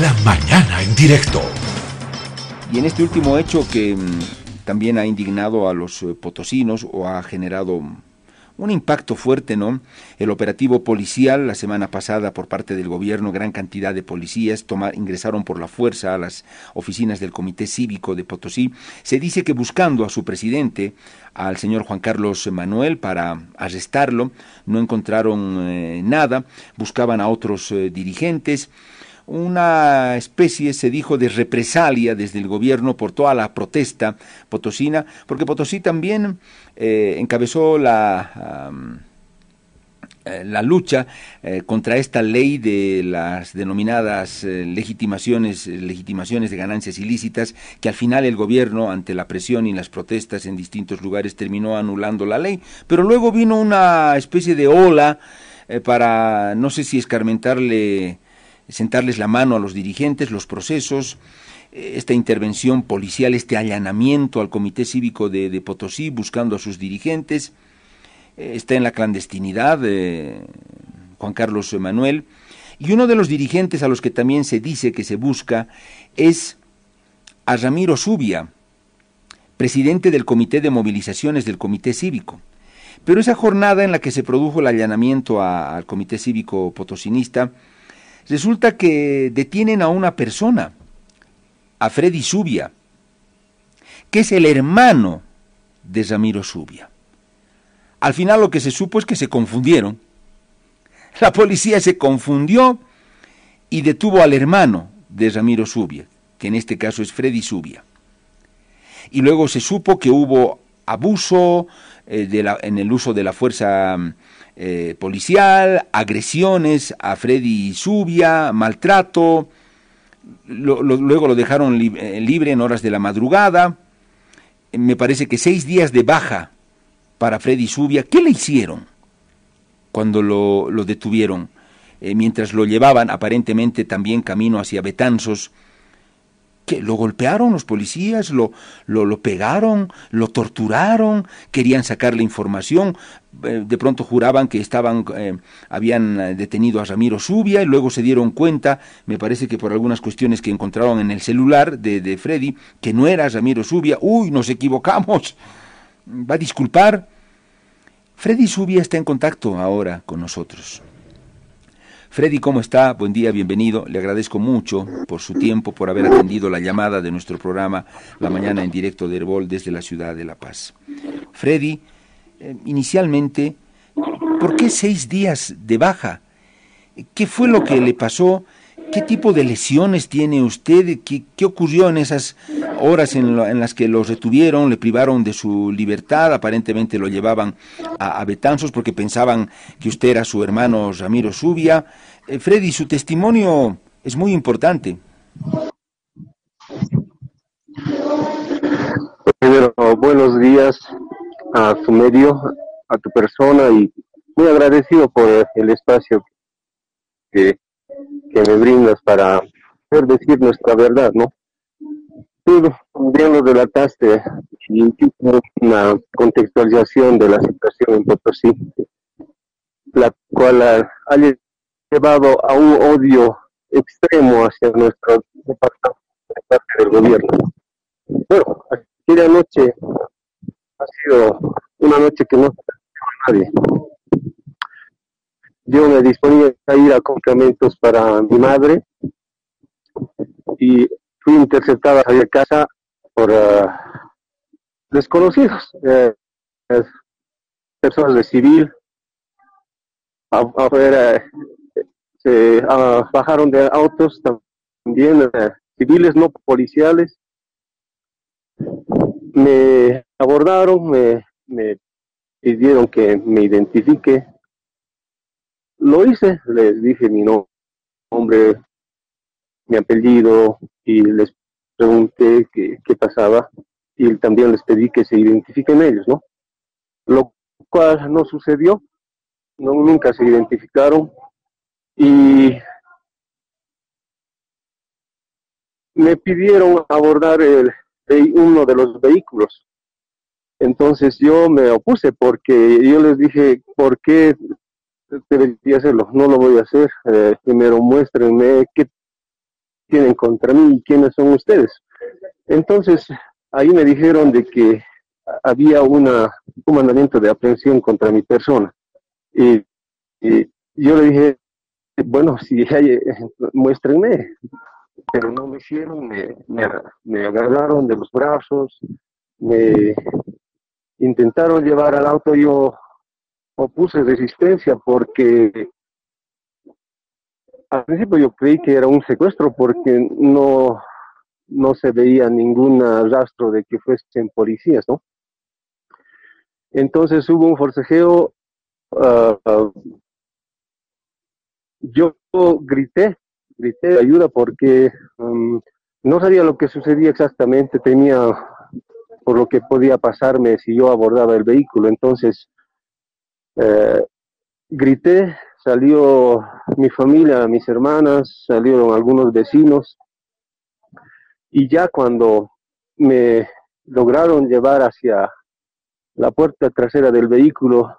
La mañana en directo. Y en este último hecho que mm, también ha indignado a los eh, potosinos o ha generado un impacto fuerte, ¿no? El operativo policial la semana pasada por parte del gobierno, gran cantidad de policías ingresaron por la fuerza a las oficinas del Comité Cívico de Potosí. Se dice que buscando a su presidente, al señor Juan Carlos Manuel, para arrestarlo, no encontraron eh, nada, buscaban a otros eh, dirigentes una especie, se dijo, de represalia desde el gobierno por toda la protesta potosina, porque Potosí también eh, encabezó la, eh, la lucha eh, contra esta ley de las denominadas legitimaciones, legitimaciones de ganancias ilícitas, que al final el gobierno, ante la presión y las protestas en distintos lugares, terminó anulando la ley. Pero luego vino una especie de ola para, no sé si escarmentarle sentarles la mano a los dirigentes, los procesos, eh, esta intervención policial, este allanamiento al Comité Cívico de, Potosí buscando a sus dirigentes, eh, está en la clandestinidad Juan Carlos Emanuel, y uno de los dirigentes a los que también se dice que se busca es a Ramiro Zubia, presidente del Comité de Movilizaciones del Comité Cívico. Pero esa jornada en la que se produjo el allanamiento al Comité Cívico Potosinista, Resulta que detienen a una persona, a Freddy Zubia, que es el hermano de Ramiro Zubia. Al final lo que se supo es que se confundieron. La policía se confundió y detuvo al hermano de Ramiro Zubia, que en este caso es Freddy Zubia. Y luego se supo que hubo abuso eh, en el uso de la fuerza eh, policial, agresiones a Freddy Zubia, maltrato, luego lo dejaron eh, libre en horas de la madrugada, me parece que seis días de baja para Freddy Zubia. ¿Qué le hicieron cuando lo, detuvieron? Eh, mientras lo llevaban aparentemente también camino hacia Betanzos, que lo golpearon los policías, lo, lo, lo, pegaron, lo torturaron, querían sacarle información, eh, de pronto juraban que estaban, eh, habían eh, detenido a Ramiro Zubia y luego se dieron cuenta, me parece que por algunas cuestiones que encontraron en el celular de, de Freddy, que no era Ramiro Zubia, uy, nos equivocamos, va a disculpar. Freddy Zubia está en contacto ahora con nosotros. Freddy, ¿cómo está? Buen día, bienvenido. Le agradezco mucho por su tiempo, por haber atendido la llamada de nuestro programa La Mañana en directo de Herbol desde la ciudad de La Paz. Freddy, eh, inicialmente, ¿por qué seis días de baja? ¿Qué fue lo que le pasó? ¿Qué tipo de lesiones tiene usted? ¿Qué, ocurrió en esas horas en, las que lo retuvieron, le privaron de su libertad? Aparentemente lo llevaban a, Betanzos porque pensaban que usted era su hermano Ramiro Zubia. Eh, Freddy, su testimonio es muy importante. Primero, buenos días a su medio, a tu persona y muy agradecido por el espacio que, que me brindas para poder decir nuestra verdad, ¿no? Tú bien lo delataste y una contextualización de la situación en Potosí, la cual ha, llevado a un odio extremo hacia nuestro departamento de parte del gobierno. Bueno, aquella noche ha sido una noche que no se a nadie. Yo me disponía a ir a complementos para mi madre y fui interceptada a casa por ah, desconocidos, eh, personas de civil. Afuera se ah, bajaron de autos también eh, civiles, no policiales, me abordaron, me, me pidieron que me identifique. Lo hice, les dije mi nombre, mi apellido y les pregunté qué, qué pasaba y también les pedí que se identifiquen ellos, ¿no? Lo cual no sucedió, no, nunca se identificaron y me pidieron abordar el, uno de los vehículos. Entonces yo me opuse porque yo les dije, ¿por qué debería hacerlo? No lo voy a hacer. Eh, primero muéstrenme qué tienen contra mí? ¿Quiénes son ustedes? Entonces, ahí me dijeron de que había una, un mandamiento de aprehensión contra mi persona. Y, yo le dije, bueno, si hay, muéstrenme, pero no me hicieron, me, me, agarraron de los brazos, me intentaron llevar al auto, yo opuse resistencia porque al principio yo creí que era un secuestro porque no, no se veía ningún rastro de que fuesen policías, ¿no? Entonces hubo un forcejeo, ah, yo grité, grité ayuda porque um, no sabía lo que sucedía exactamente, tenía por lo que podía pasarme si yo abordaba el vehículo. Entonces, eh, grité, salió mi familia, mis hermanas, salieron algunos vecinos y ya cuando me lograron llevar hacia la puerta trasera del vehículo,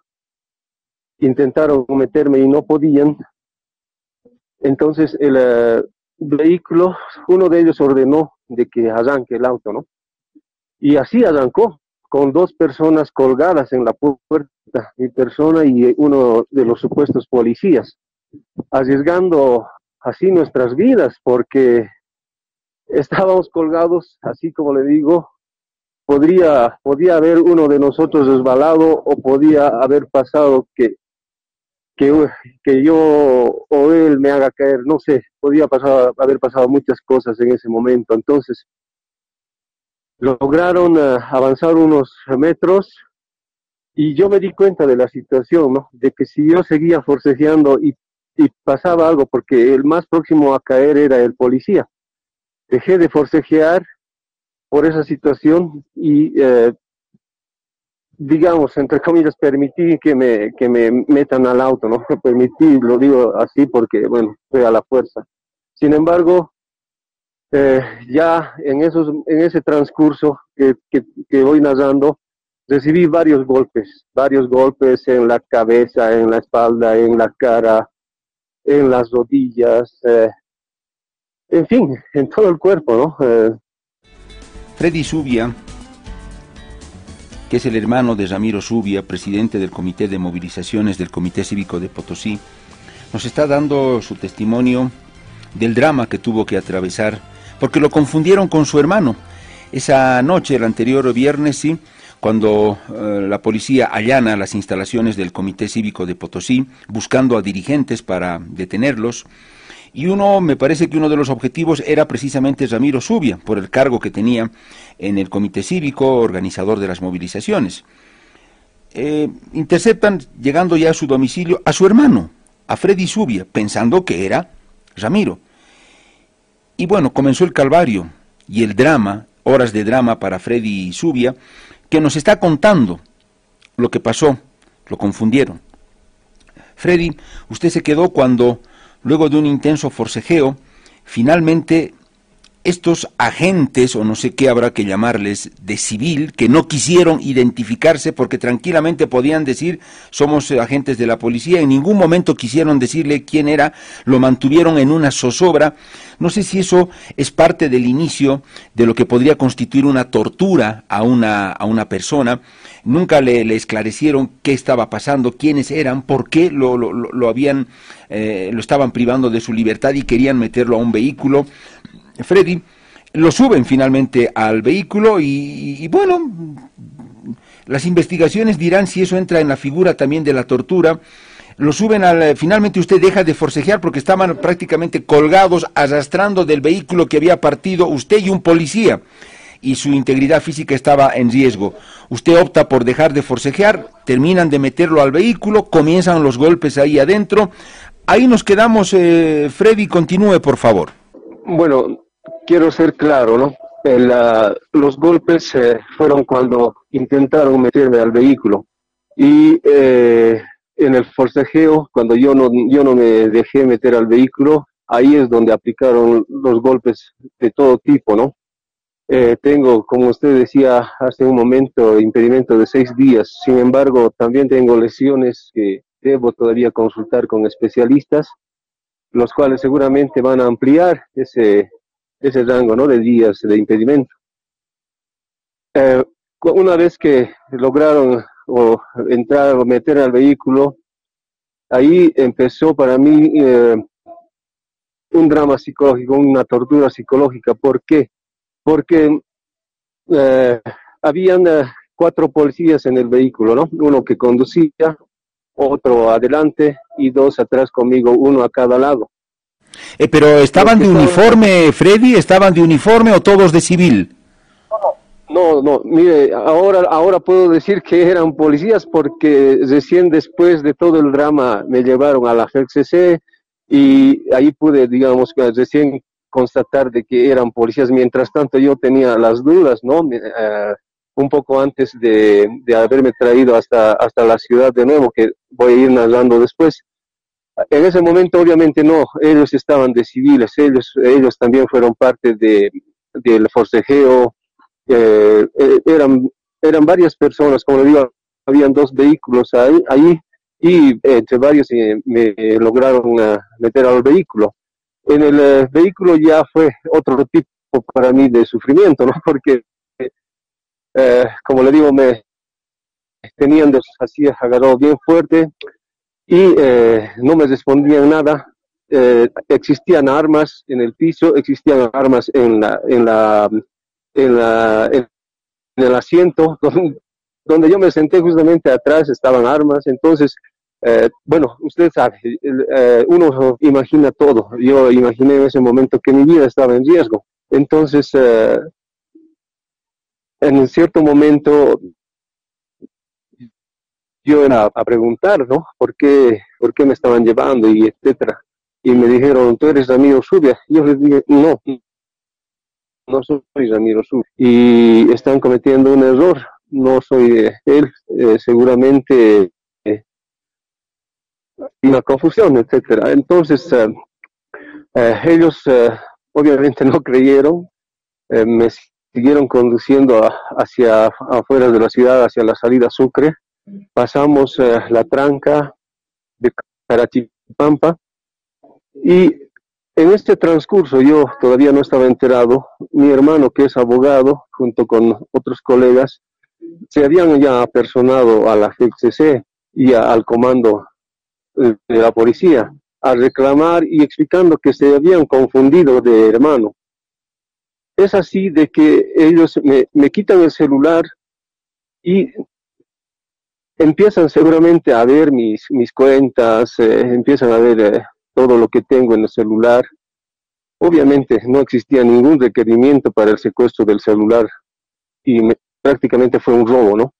intentaron meterme y no podían. Entonces el eh, vehículo, uno de ellos ordenó de que arranque el auto, ¿no? Y así arrancó, con dos personas colgadas en la puerta, mi persona y uno de los supuestos policías, arriesgando así nuestras vidas, porque estábamos colgados, así como le digo, podría, podía haber uno de nosotros resbalado o podía haber pasado que, que, yo o él me haga caer, no sé, podía haber pasado muchas cosas en ese momento. Entonces, lograron eh, avanzar unos metros y yo me di cuenta de la situación, ¿no? De que si yo seguía forcejeando y, y pasaba algo, porque el más próximo a caer era el policía dejé de forcejear por esa situación y, eh, digamos, entre comillas, permití que me, que me metan al auto, ¿no? Permití, lo digo así porque, bueno, fue a la fuerza. Sin embargo, eh, ya en, esos, en ese transcurso que, que, voy narrando, recibí varios golpes, varios golpes en la cabeza, en la espalda, en la cara, en las rodillas, eh, en fin, en todo el cuerpo, ¿no? Eh, Freddy Subia, que es el hermano de Ramiro Subia, presidente del Comité de Movilizaciones del Comité Cívico de Potosí, nos está dando su testimonio del drama que tuvo que atravesar, porque lo confundieron con su hermano. Esa noche, el anterior viernes, sí, cuando eh, la policía allana las instalaciones del Comité Cívico de Potosí, buscando a dirigentes para detenerlos, y uno, me parece que uno de los objetivos era precisamente Ramiro Subia, por el cargo que tenía en el comité cívico, organizador de las movilizaciones. Eh, interceptan, llegando ya a su domicilio, a su hermano, a Freddy Subia, pensando que era Ramiro. Y bueno, comenzó el calvario y el drama, horas de drama para Freddy Subia, que nos está contando lo que pasó, lo confundieron. Freddy, usted se quedó cuando luego de un intenso forcejeo, finalmente estos agentes, o no sé qué habrá que llamarles, de civil, que no quisieron identificarse porque tranquilamente podían decir somos agentes de la policía, en ningún momento quisieron decirle quién era, lo mantuvieron en una zozobra. No sé si eso es parte del inicio de lo que podría constituir una tortura a una, a una persona. Nunca le, esclarecieron qué estaba pasando, quiénes eran, por qué lo, lo, lo habían, eh, lo estaban privando de su libertad y querían meterlo a un vehículo. Freddy, lo suben finalmente al vehículo y, bueno, las investigaciones dirán si eso entra en la figura también de la tortura. Lo suben al. Finalmente usted deja de forcejear porque estaban prácticamente colgados, arrastrando del vehículo que había partido usted y un policía. Y su integridad física estaba en riesgo. Usted opta por dejar de forcejear, terminan de meterlo al vehículo, comienzan los golpes ahí adentro. Ahí nos quedamos, eh, Freddy, continúe por favor. Bueno, quiero ser claro, ¿no? los golpes eh, fueron cuando intentaron meterme al vehículo y eh, en el forcejeo, cuando yo no, yo no me dejé meter al vehículo, ahí es donde aplicaron los golpes de todo tipo, ¿no? Eh, tengo, como usted decía hace un momento, impedimento de seis días. Sin embargo, también tengo lesiones que debo todavía consultar con especialistas, los cuales seguramente van a ampliar ese, ese rango, ¿no? De días de impedimento. Eh, una vez que lograron entrar o meter al vehículo, ahí empezó para mí eh, un drama psicológico, una tortura psicológica. ¿Por qué? Porque eh, habían eh, cuatro policías en el vehículo, ¿no? Uno que conducía, otro adelante y dos atrás conmigo, uno a cada lado. Eh, pero ¿estaban de uniforme, Freddy? ¿Estaban de uniforme o todos de civil? No, no, mire, ahora, ahora puedo decir que eran policías porque recién después de todo el drama me llevaron a la FCC y ahí pude, digamos, recién constatar de que eran policías. Mientras tanto yo tenía las dudas, ¿no? Uh, un poco antes de, de, haberme traído hasta, hasta la ciudad de nuevo, que voy a ir narrando después. En ese momento, obviamente, no, ellos estaban de civiles, ellos, ellos también fueron parte de, del forcejeo, eh, eh, eran, eran varias personas, como le digo, habían dos vehículos ahí, ahí y entre varios eh, me lograron uh, meter al vehículo. En el vehículo ya fue otro tipo para mí de sufrimiento, ¿no? Porque, eh, como le digo, me tenían así agarrado bien fuerte y eh, no me respondían nada. Eh, existían armas en el piso, existían armas en la, en la, en la, en el asiento donde, donde yo me senté justamente atrás estaban armas, entonces eh, bueno, usted sabe, eh, uno imagina todo. Yo imaginé en ese momento que mi vida estaba en riesgo. Entonces, eh, en cierto momento, yo era a preguntar, ¿no? ¿Por qué, por qué me estaban llevando y etcétera? Y me dijeron, tú eres Ramiro Subia. Yo les dije, no, no soy Ramiro Subia. Y están cometiendo un error. No soy él. seguramente una confusión, etcétera. Entonces, eh, eh, ellos eh, obviamente no creyeron, me siguieron conduciendo hacia afuera de la ciudad, hacia la salida Sucre. Pasamos la tranca de Carachipampa y en este transcurso yo todavía no estaba enterado, mi hermano que es abogado, junto con otros colegas, se habían ya apersonado a la FCC y al comando de la policía a reclamar y explicando que se habían confundido de hermano. Es así de que ellos me quitan el celular y empiezan seguramente a ver mis, mis cuentas, eh, empiezan a ver eh, todo lo que tengo en el celular. Obviamente no existía ningún requerimiento para el secuestro del celular y prácticamente fue un robo, ¿no?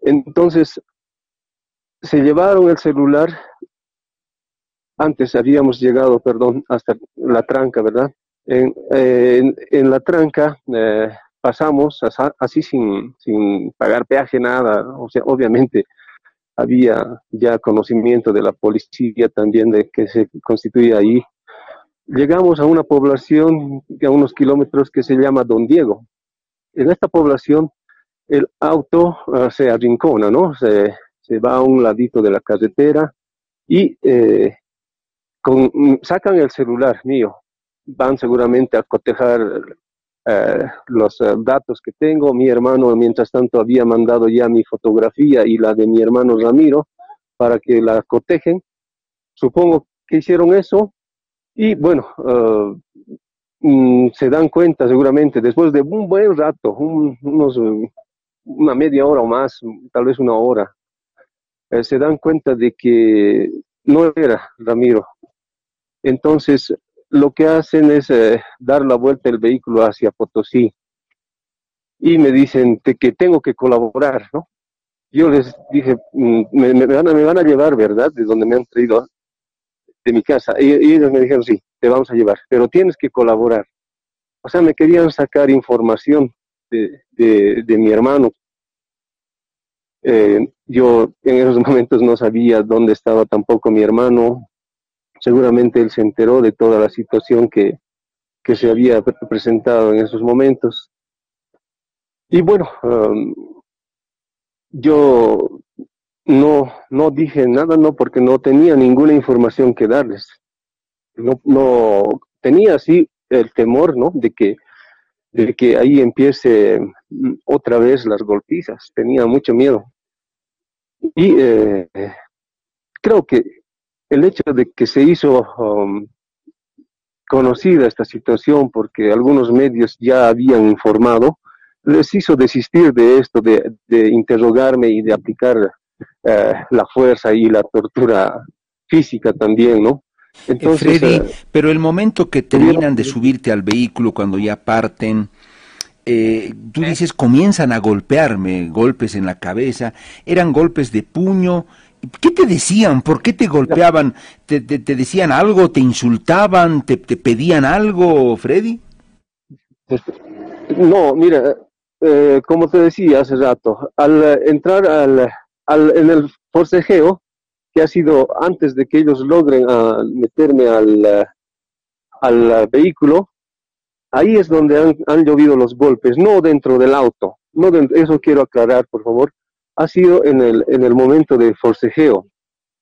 Entonces, se llevaron el celular. Antes habíamos llegado, perdón, hasta la tranca, ¿verdad? En, en, la tranca eh, pasamos así sin, sin pagar peaje, nada. O sea, obviamente había ya conocimiento de la policía también de que se constituía ahí. Llegamos a una población a unos kilómetros que se llama Don Diego. En esta población el auto uh, se arrincona, ¿no? Se, se va a un ladito de la carretera y eh, con, sacan el celular mío. Van seguramente a cotejar eh, los eh, datos que tengo. Mi hermano, mientras tanto, había mandado ya mi fotografía y la de mi hermano Ramiro para que la cotejen. Supongo que hicieron eso y bueno, mm, se dan cuenta seguramente después de un buen rato, unos, una media hora o más, tal vez una hora, eh, se dan cuenta de que no era Ramiro. Entonces, lo que hacen es eh, dar la vuelta el vehículo hacia Potosí y me dicen que tengo que colaborar, ¿no? Yo les dije, mm, me, van a, me, van a, llevar, ¿verdad? De donde me han traído de mi casa. Y, ellos me dijeron, sí, te vamos a llevar, pero tienes que colaborar. O sea, me querían sacar información de, de, de mi hermano, eh, yo en esos momentos no sabía dónde estaba tampoco mi hermano. Seguramente él se enteró de toda la situación que, que se había presentado en esos momentos. Y bueno, yo no, no dije nada, no, porque no tenía ninguna información que darles. No, no tenía sí el temor, ¿no? De que, de que ahí empiece mm, otra vez las golpizas. Tenía mucho miedo. Y eh, creo que el hecho de que se hizo um, conocida esta situación porque algunos medios ya habían informado, les hizo desistir de esto, de, interrogarme y de aplicar eh, la fuerza y la tortura física también, ¿no? Entonces, Freddy, eh, pero el momento que terminan de subirte al vehículo, cuando ya parten, eh, tú dices, comienzan a golpearme, golpes en la cabeza, eran golpes de puño. ¿Qué te decían? ¿Por qué te golpeaban? ¿Te, te, decían algo? ¿Te insultaban? ¿Te, ¿Te, pedían algo, Freddy? No, mira, eh, como te decía hace rato, al entrar al, al, en el forcejeo, que ha sido antes de que ellos logren uh, meterme al, al vehículo, ahí es donde han, han, llovido los golpes, no dentro del auto. No dentro, eso quiero aclarar, por favor. Ha sido en el, en el momento de forcejeo.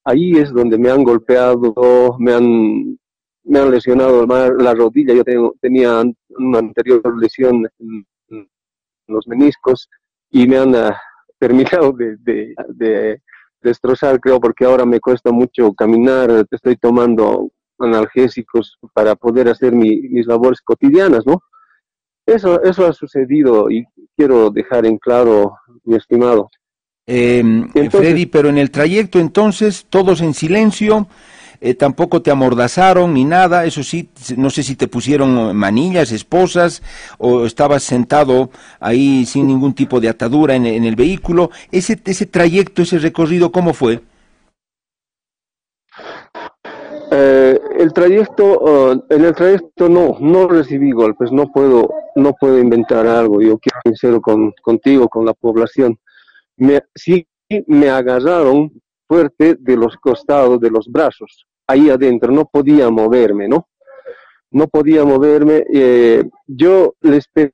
Ahí es donde me han golpeado, me han, me han lesionado la rodilla. Yo tengo, tenía una anterior lesión en, los meniscos y me han uh, terminado de, de, de destrozar, creo, porque ahora me cuesta mucho caminar, estoy tomando analgésicos para poder hacer mis labores cotidianas, ¿no? Eso, eso ha sucedido y quiero dejar en claro, mi estimado. Eh, Freddy, pero en el trayecto entonces, todos en silencio, eh, tampoco te amordazaron ni nada, eso sí, no sé si te pusieron manillas, esposas, o estabas sentado ahí sin ningún tipo de atadura en, el vehículo. Ese, ese trayecto, ese recorrido, ¿cómo fue? Eh, el trayecto, uh, en el trayecto no, no recibí golpes, no puedo, no puedo inventar algo, yo quiero ser sincero con, contigo, con la población. Me, sí me agarraron fuerte de los costados de los brazos, ahí adentro, no podía moverme, ¿no? No podía moverme. Eh, yo les pedí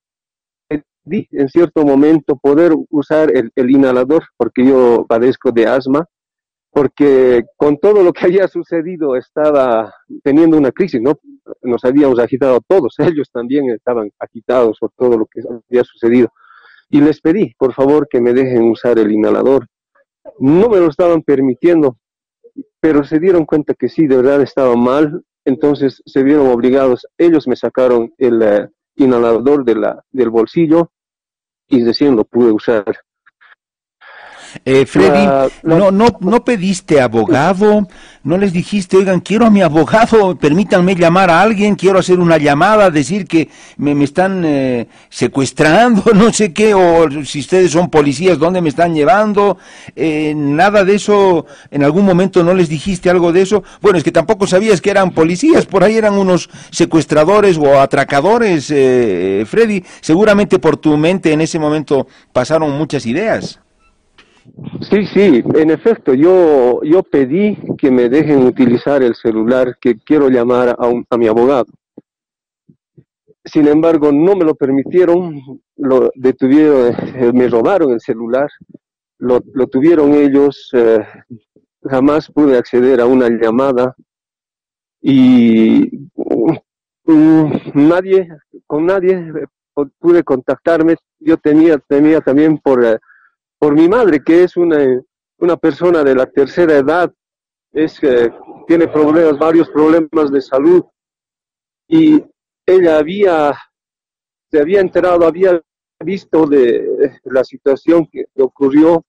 en cierto momento poder usar el, inhalador, porque yo padezco de asma, porque con todo lo que había sucedido estaba teniendo una crisis, ¿no? Nos habíamos agitado todos, ellos también estaban agitados por todo lo que había sucedido. Y les pedí, por favor, que me dejen usar el inhalador. No me lo estaban permitiendo, pero se dieron cuenta que sí, de verdad estaba mal, entonces se vieron obligados, ellos me sacaron el eh, inhalador de la, del bolsillo y recién lo pude usar. Eh, Freddy, no, no, no pediste abogado, no les dijiste, oigan, quiero a mi abogado, permítanme llamar a alguien, quiero hacer una llamada, decir que me, me están eh, secuestrando, no sé qué, o si ustedes son policías, ¿dónde me están llevando? Eh, nada de eso, en algún momento no les dijiste algo de eso. Bueno, es que tampoco sabías que eran policías, por ahí eran unos secuestradores o atracadores, eh, Freddy. Seguramente por tu mente en ese momento pasaron muchas ideas. Sí, sí, en efecto, yo, yo pedí que me dejen utilizar el celular, que quiero llamar a, a mi abogado. Sin embargo, no me lo permitieron, lo detuvieron, eh, me robaron el celular, lo, lo tuvieron ellos, eh, jamás pude acceder a una llamada y mm, nadie, con nadie pude contactarme. Yo tenía, tenía también por eh, por mi madre, que es una, una persona de la tercera edad, es, que tiene problemas, varios problemas de salud, y ella había, se había enterado, había visto de la situación que ocurrió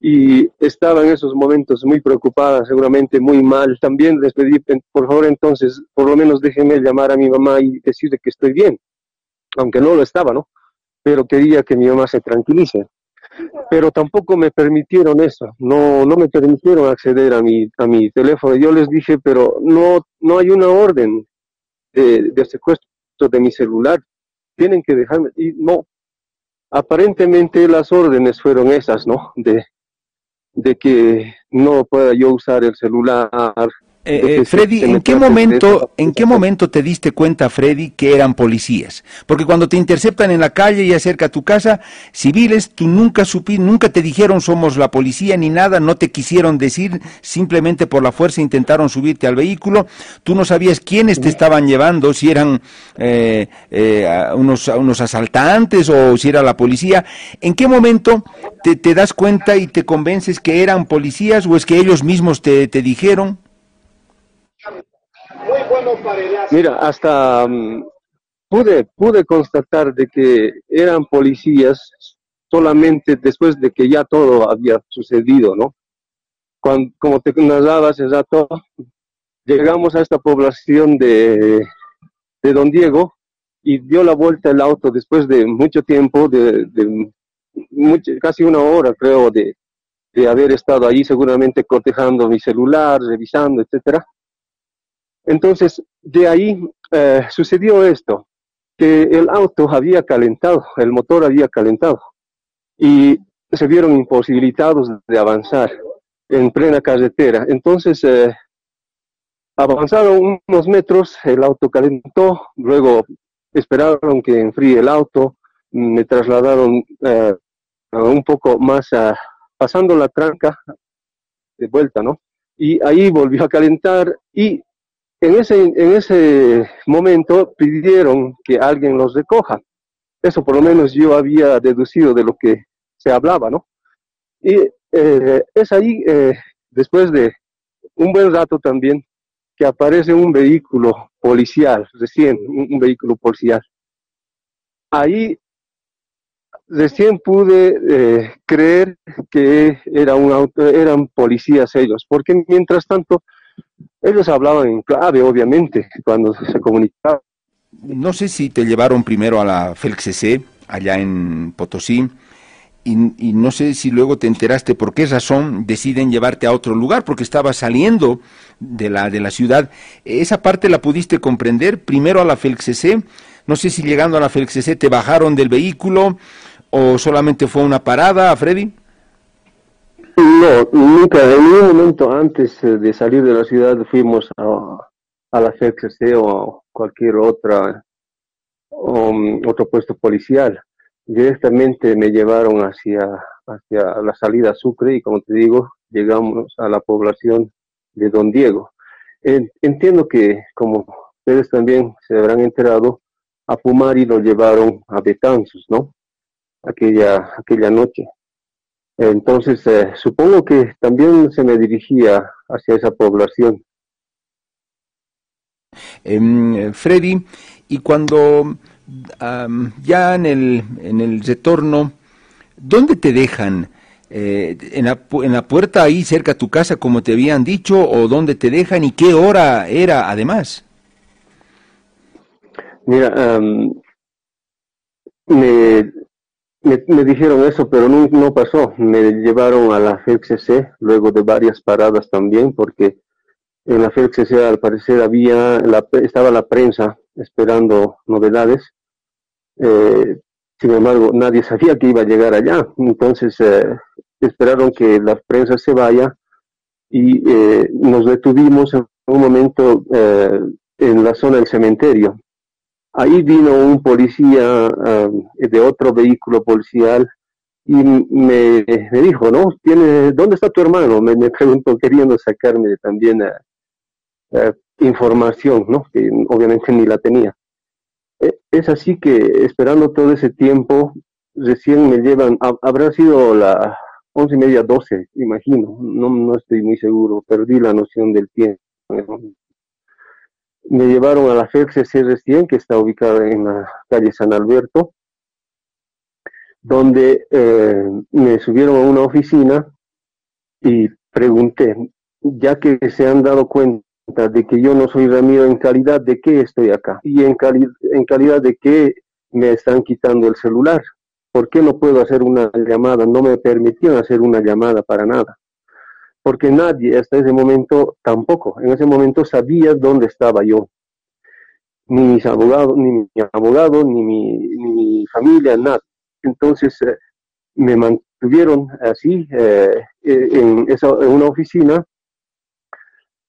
y estaba en esos momentos muy preocupada, seguramente muy mal. También les pedí, por favor, entonces, por lo menos déjenme llamar a mi mamá y decirle que estoy bien, aunque no lo estaba, ¿no? Pero quería que mi mamá se tranquilice pero tampoco me permitieron eso, no, no me permitieron acceder a mi, a mi teléfono. Yo les dije, pero no, no hay una orden de, secuestro de mi celular, tienen que dejarme, y no, aparentemente las órdenes fueron esas, ¿no? De, de que no pueda yo usar el celular, Eh, eh, Freddy, ¿en qué momento, en qué momento te diste cuenta, Freddy, que eran policías? Porque cuando te interceptan en la calle y acerca a tu casa, civiles, tú nunca supí, nunca te dijeron somos la policía ni nada, no te quisieron decir, simplemente por la fuerza intentaron subirte al vehículo. Tú no sabías quiénes te estaban llevando, si eran eh, unos, unos asaltantes o si era la policía. ¿En qué momento te, te, das cuenta y te convences que eran policías o es que ellos mismos te, te dijeron? Mira, hasta mm, pude, pude constatar de que eran policías solamente después de que ya todo había sucedido, ¿no? Como te narraba rato, llegamos a esta población de, de Don Diego y dio la vuelta el auto después de mucho tiempo, de, casi una hora creo, de, de haber estado ahí seguramente cotejando mi celular, revisando, etcétera. Entonces, de ahí eh, sucedió esto, que el auto había calentado, el motor había calentado y se vieron imposibilitados de avanzar en plena carretera. Entonces, eh, avanzaron unos metros, el auto calentó, luego esperaron que enfríe el auto, me trasladaron eh, un poco más, pasando la tranca de vuelta, ¿no? Y ahí volvió a calentar y en ese, en ese momento pidieron que alguien los recoja. Eso por lo menos yo había deducido de lo que se hablaba, ¿no? Y eh, es ahí, eh, después de un buen rato también, que aparece un vehículo policial, recién, un, vehículo policial. Ahí recién pude eh, creer que un eran policías ellos, porque mientras tanto ellos hablaban en clave, obviamente, cuando se comunicaban. No sé si te llevaron primero a la FELCC, allá en Potosí, y, no sé si luego te enteraste por qué razón deciden llevarte a otro lugar, porque estabas saliendo de la, de la ciudad. ¿Esa parte la pudiste comprender? Primero a la FELCC, no sé si llegando a la FELCC te bajaron del vehículo o solamente fue una parada, Freddy. No, nunca, en ningún momento antes eh, de salir de la ciudad fuimos a, a la FEXC o cualquier otra um, otro puesto policial. Directamente me llevaron hacia, hacia la salida Sucre y como te digo, llegamos a la población de Don Diego. entiendo que como ustedes también se habrán enterado, a fumar y lo llevaron a Betanzos, ¿no? Aquella, aquella noche. Entonces, eh, supongo que también se me dirigía hacia esa población. Em, Freddy, y cuando ya en el, en el retorno, ¿dónde te dejan? Eh, en, la, en, la, puerta ahí cerca a tu casa, como te habían dicho, o dónde te dejan y qué hora era además? Mira, me, me, dijeron eso, pero no, no, pasó. Me llevaron a la FEXC luego de varias paradas también, porque en la FEXC al parecer había la, estaba la prensa esperando novedades. Eh, sin embargo, nadie sabía que iba a llegar allá. Entonces eh, esperaron que la prensa se vaya y eh, nos detuvimos en un momento en la zona del cementerio Ahí vino un policía um, de otro vehículo policial y me, dijo, ¿no? ¿Tiene, ¿Dónde está tu hermano? Me, preguntó queriendo sacarme también uh, uh, información, ¿no? Que obviamente ni la tenía. E, es así que esperando todo ese tiempo, recién me llevan, habrá sido la once y media, doce, imagino, no, no estoy muy seguro, perdí la noción del tiempo me llevaron a la FEXC recién, que está ubicada en la calle San Alberto, donde eh, me subieron a una oficina y pregunté, ya que se han dado cuenta de que yo no soy Ramiro, ¿en calidad de qué estoy acá? Y en, en calidad de qué me están quitando el celular. ¿Por qué no puedo hacer una llamada? No me permitieron hacer una llamada para nada porque nadie hasta ese momento tampoco, en ese momento sabía dónde estaba yo. Ni mis abogados, ni mi abogado, ni mi, ni mi familia, nada. Entonces eh, me mantuvieron así eh, en, esa, una oficina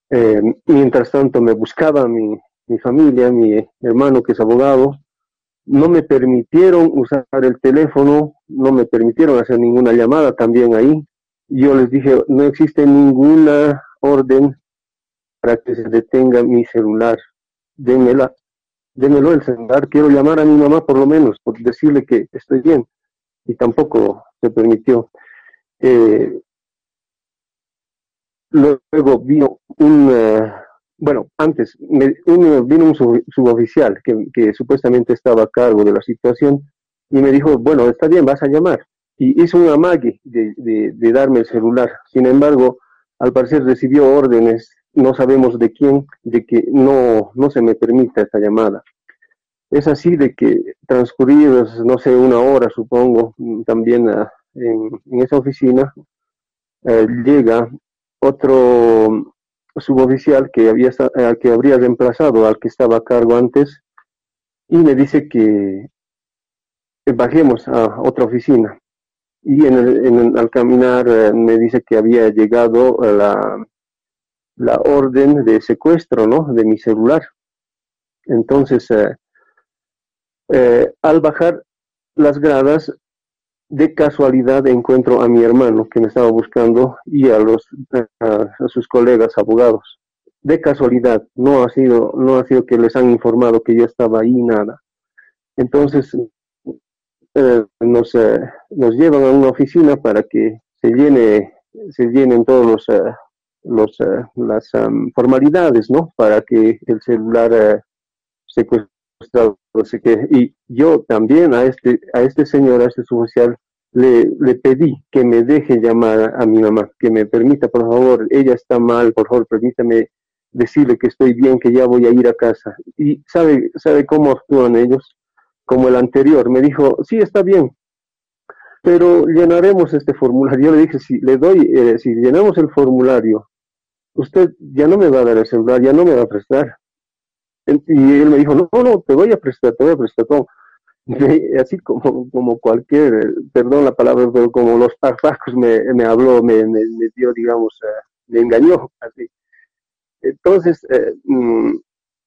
Eh, mientras tanto me buscaba mi, mi familia, mi hermano que es abogado, no me permitieron usar el teléfono, no me permitieron hacer ninguna llamada también ahí. Yo les dije, no existe ninguna orden para que se detenga mi celular. Démela, démelo el celular, quiero llamar a mi mamá por lo menos, por decirle que estoy bien. Y tampoco se permitió. Eh, luego vino un, eh, bueno, antes me, vino un suboficial que, supuestamente estaba a cargo de la situación y me dijo, bueno, está bien, vas a llamar. Y hizo un amague de, de, darme el celular. Sin embargo, al parecer recibió órdenes, no sabemos de quién, de que no, no se me permita esta llamada. Es así de que transcurridos, no sé, una hora supongo, también ah, en, esa oficina, eh, llega otro suboficial que, había, eh, que habría reemplazado al que estaba a cargo antes y me dice que bajemos a otra oficina. Y en al caminar eh, me dice que había llegado la, la orden de secuestro ¿no? de mi celular. Entonces, eh, al bajar las gradas, de casualidad encuentro a mi hermano que me estaba buscando y a los a, sus colegas abogados. De casualidad, no ha sido no ha sido que les han informado que yo estaba ahí nada. Entonces eh, nos eh, nos llevan a una oficina para que se llene se llenen todos los eh, los las formalidades, ¿no? Para que el celular secuestrado se quede. Y yo también a este a este señor, a este suboficial le, le, pedí que me deje llamar a mi mamá, que me permita, por favor, ella está mal, por favor, permítame decirle que estoy bien, que ya voy a ir a casa. Y sabe, sabe cómo actúan ellos, como el anterior, me dijo, sí, está bien, pero llenaremos este formulario. Yo le dije, si le doy, eh, si llenamos el formulario, usted ya no me va a dar el celular, ya no me va a prestar. Y él me dijo, no, no, te voy a prestar, te voy a prestar todo así como, como cualquier, perdón la palabra, pero como los parfacos me, habló, me, dio, digamos, eh, me engañó, así. Entonces, eh, mm, eh,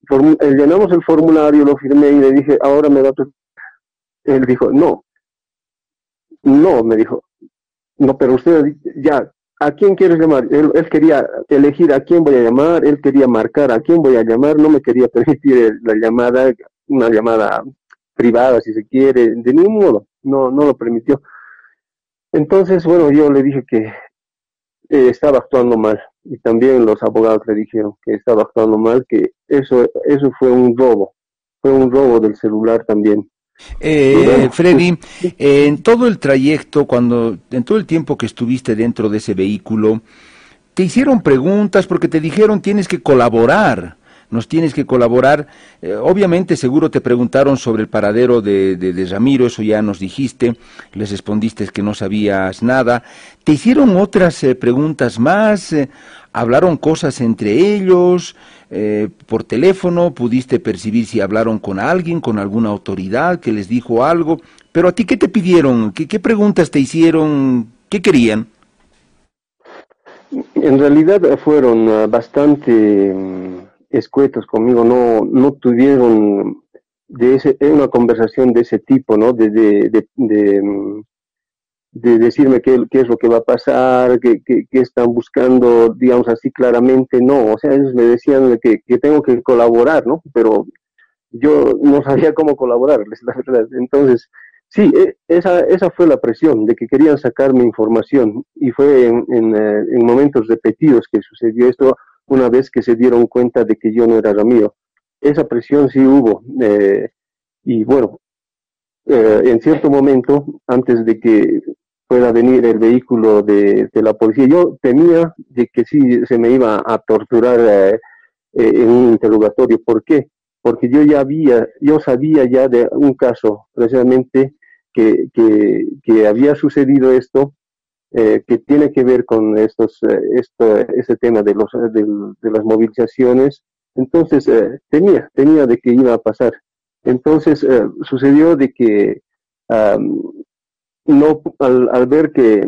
llenamos el formulario, lo firmé y le dije, ahora me da tu... Él dijo, no, no, me dijo, no, pero usted ya, ¿a quién quieres llamar? Él, él, quería elegir a quién voy a llamar, él quería marcar a quién voy a llamar, no me quería permitir la llamada, una llamada privada, si se quiere, de ningún modo, no, no lo permitió. Entonces, bueno, yo le dije que eh, estaba actuando mal y también los abogados le dijeron que estaba actuando mal, que eso, eso fue un robo, fue un robo del celular también. Eh, Freddy, en todo el trayecto, cuando, en todo el tiempo que estuviste dentro de ese vehículo, te hicieron preguntas porque te dijeron tienes que colaborar nos tienes que colaborar. Eh, obviamente seguro te preguntaron sobre el paradero de, de, Ramiro, eso ya nos dijiste, les respondiste que no sabías nada. ¿Te hicieron otras eh, preguntas más? Eh, ¿Hablaron cosas entre ellos? ¿Por teléfono? ¿Pudiste percibir si hablaron con alguien, con alguna autoridad que les dijo algo? Pero a ti, ¿qué te pidieron? ¿Qué, qué preguntas te hicieron? ¿Qué querían? En realidad fueron ah, bastante mm, escuetos conmigo, no, no tuvieron de ese, una conversación de ese tipo, ¿no? De, de, de, de, decirme qué, qué, es lo que va a pasar, qué, qué, están buscando, digamos así claramente, no, o sea, ellos me decían que, que tengo que colaborar, ¿no? Pero yo no sabía cómo colaborarles, la verdad. Entonces, sí, e, esa, esa fue la presión de que querían sacarme información y fue en, en, eh, en momentos repetidos que sucedió esto una vez que se dieron cuenta de que yo no era Ramiro. Esa presión sí hubo. Eh, y bueno, eh, en cierto momento, antes de que pueda venir el vehículo de, la policía, yo temía de que sí se me iba a torturar eh, en un interrogatorio. ¿Por qué? Porque yo ya había, yo sabía ya de un caso precisamente que, que, que había sucedido esto eh, que tiene que ver con estos, eh, esto, ese tema de, los, de, las movilizaciones. Entonces, eh, tenía, tenía de que iba a pasar. Entonces, sucedió de que no, al, al, ver que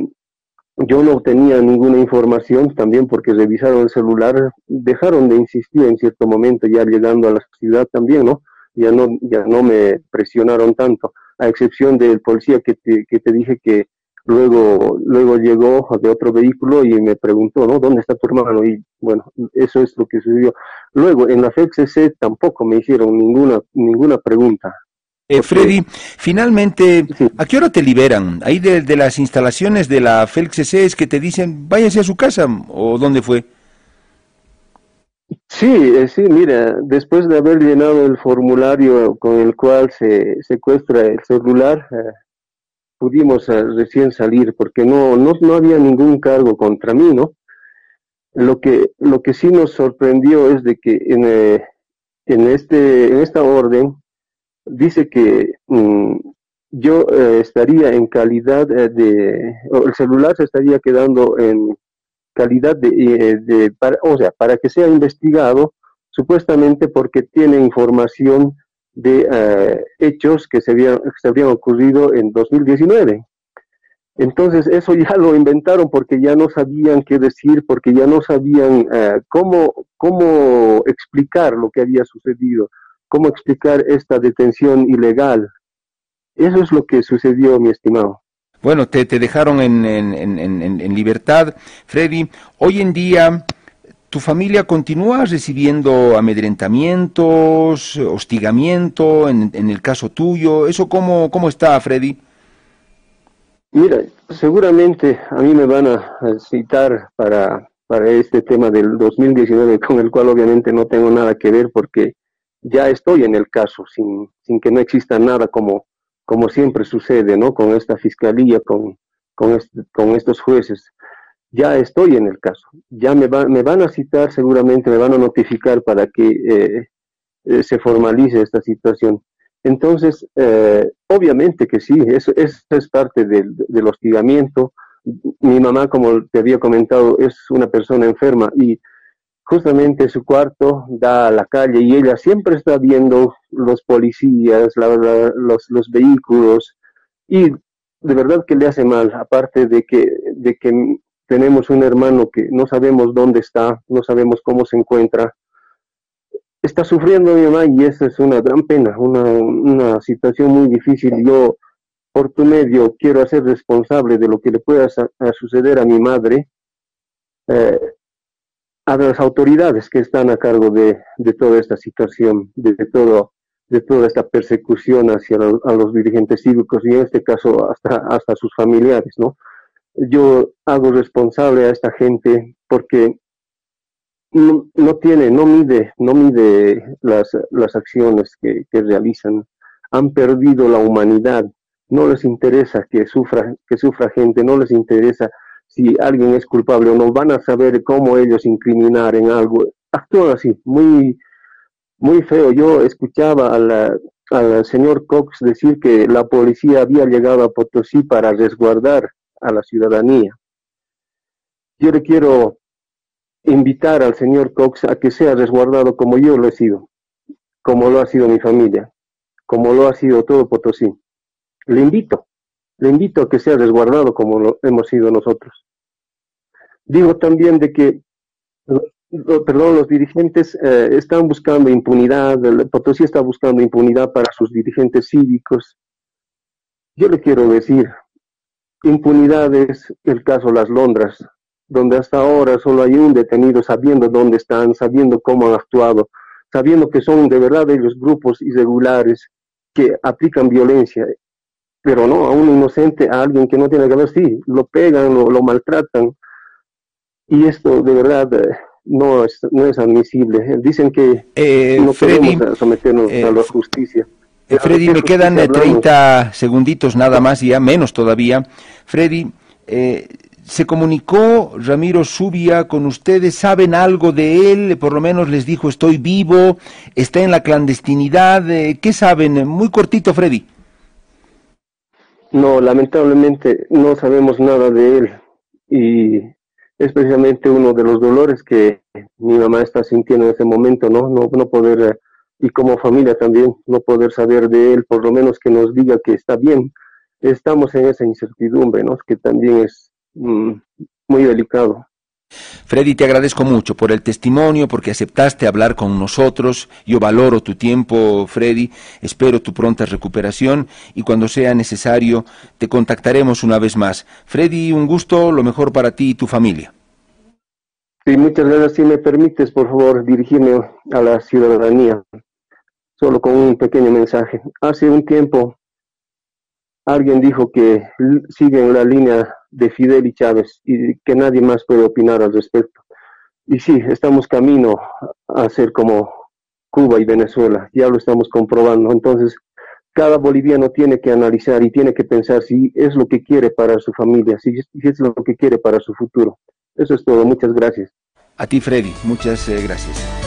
yo no tenía ninguna información también porque revisaron el celular, dejaron de insistir en cierto momento ya llegando a la ciudad también, ¿no? Ya no, ya no me presionaron tanto, a excepción del policía que te, que te dije que luego, luego llegó de otro vehículo y me preguntó, ¿no? ¿Dónde está tu hermano? Y bueno, eso es lo que sucedió. Luego, en la FXC tampoco me hicieron ninguna, ninguna pregunta. Eh, Freddy, finalmente, ¿a qué hora te liberan? Ahí de, las instalaciones de la FELXC es que te dicen, váyase a su casa, ¿o dónde fue? Sí, eh, sí, mira, después de haber llenado el formulario con el cual se secuestra el celular, eh, pudimos recién salir porque no, no, no había ningún cargo contra mí, ¿no? Lo que, lo que sí nos sorprendió es de que en, en, este, en esta orden dice que mm, yo eh, estaría en calidad eh, de, el celular se estaría quedando en calidad de, eh, de para, o sea, para que sea investigado, supuestamente porque tiene información de hechos que se, habían, que se habrían ocurrido en 2019. Entonces eso ya lo inventaron porque ya no sabían qué decir, porque ya no sabían cómo, cómo explicar lo que había sucedido cómo explicar esta detención ilegal. Eso es lo que sucedió, mi estimado. Bueno, te, te dejaron en, en, en, en, libertad. Freddy, hoy en día, ¿tu familia continúa recibiendo amedrentamientos, hostigamiento en, el caso tuyo? ¿Eso cómo, cómo está, Freddy? Mira, seguramente a mí me van a citar para, para este tema del 2019, con el cual obviamente no tengo nada que ver porque ya estoy en el caso, sin, sin que no exista nada como, como siempre sucede, ¿no? Con esta fiscalía, con, con, con estos jueces. Ya estoy en el caso. Ya me, me van a citar, seguramente me van a notificar para que eh, eh, se formalice esta situación. Entonces, eh, obviamente que sí, eso, eso es parte del, del hostigamiento. Mi mamá, como te había comentado, es una persona enferma y justamente su cuarto da a la calle y ella siempre está viendo los policías, los, los vehículos y de verdad que le hace mal, aparte de que, de que tenemos un hermano que no sabemos dónde está, no sabemos cómo se encuentra. Está sufriendo mi mamá y esa es una gran pena, una, una situación muy difícil. Yo, por tu medio, quiero hacer responsable de lo que le pueda suceder a mi madre. Eh, a las autoridades que están a cargo de, toda esta situación, de, todo, de toda esta persecución hacia a los dirigentes cívicos y en este caso hasta, hasta sus familiares, ¿no? Yo hago responsable a esta gente porque no, tiene, no mide, no mide las, las acciones que, que realizan. Han perdido la humanidad. No les interesa que sufra, que sufra gente, no les interesa si alguien es culpable o no, van a saber cómo ellos incriminar en algo. Actúan así, muy, muy feo. Yo escuchaba al señor Cox decir que la policía había llegado a Potosí para resguardar a la ciudadanía. Yo le quiero invitar al señor Cox a que sea resguardado como yo lo he sido, como lo ha sido mi familia, como lo ha sido todo Potosí. Le invito le invito a que sea resguardado como lo hemos sido nosotros. Digo también de que, perdón, los dirigentes eh, están buscando impunidad, Potosí está buscando impunidad para sus dirigentes cívicos. Yo le quiero decir, impunidad es el caso Las Londras, donde hasta ahora solo hay un detenido sabiendo dónde están, sabiendo cómo han actuado, sabiendo que son de verdad ellos grupos irregulares que aplican violencia pero no a un inocente, a alguien que no tiene que ver, sí, lo pegan, lo, lo maltratan. Y esto de verdad eh, no es, no es admisible. Dicen que eh, no podemos someternos a la justicia. Eh, Freddy, me quedan 30 segunditos nada más, ya menos todavía. Freddy, ¿se comunicó Ramiro Subia con ustedes? ¿Saben algo de él? Por lo menos les dijo, estoy vivo, está en la clandestinidad. ¿Qué saben? Muy cortito, Freddy. No, lamentablemente no sabemos nada de él y es precisamente uno de los dolores que mi mamá está sintiendo en ese momento, ¿no? No, no poder, eh, y como familia también, no poder saber de él, por lo menos que nos diga que está bien. Estamos en esa incertidumbre, ¿no? Que también es, mm, muy delicado. Freddy, te agradezco mucho por el testimonio, porque aceptaste hablar con nosotros. Yo valoro tu tiempo, Freddy. Espero tu pronta recuperación y cuando sea necesario te contactaremos una vez más. Freddy, un gusto, lo mejor para ti y tu familia. Sí, muchas gracias. Si me permites, por favor, dirigirme a la ciudadanía, solo con un pequeño mensaje. Hace un tiempo alguien dijo que sigue en la línea de Fidel y Chávez y que nadie más puede opinar al respecto. Y sí, estamos camino a ser como Cuba y Venezuela, ya lo estamos comprobando. Entonces, cada boliviano tiene que analizar y tiene que pensar si es lo que quiere para su familia, si es lo que quiere para su futuro. Eso es todo. Muchas gracias. A ti, Freddy. Muchas eh, gracias.